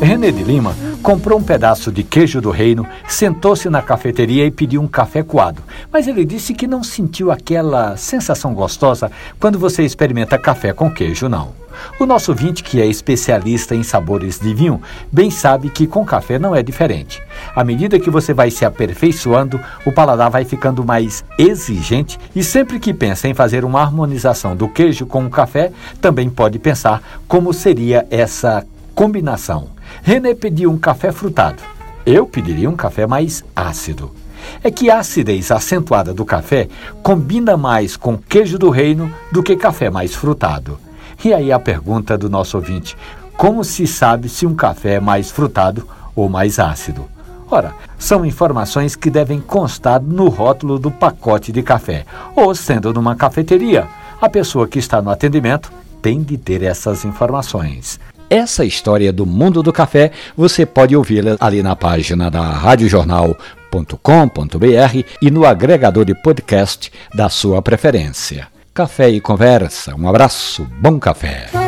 René de Lima comprou um pedaço de queijo do reino, sentou-se na cafeteria e pediu um café coado. Mas ele disse que não sentiu aquela sensação gostosa quando você experimenta café com queijo, não. O nosso ouvinte, que é especialista em sabores de vinho, bem sabe que com café não é diferente. À medida que você vai se aperfeiçoando, o paladar vai ficando mais exigente e sempre que pensa em fazer uma harmonização do queijo com o café, também pode pensar como seria essa combinação. René pediu um café frutado. Eu pediria um café mais ácido. É que a acidez acentuada do café combina mais com queijo do reino do que café mais frutado. E aí a pergunta do nosso ouvinte: como se sabe se um café é mais frutado ou mais ácido? Ora, são informações que devem constar no rótulo do pacote de café, ou sendo numa cafeteria, a pessoa que está no atendimento tem de ter essas informações. Essa história do mundo do café você pode ouvi-la ali na página da radiojornal.com.br e no agregador de podcast da sua preferência. Café e conversa, um abraço, bom café.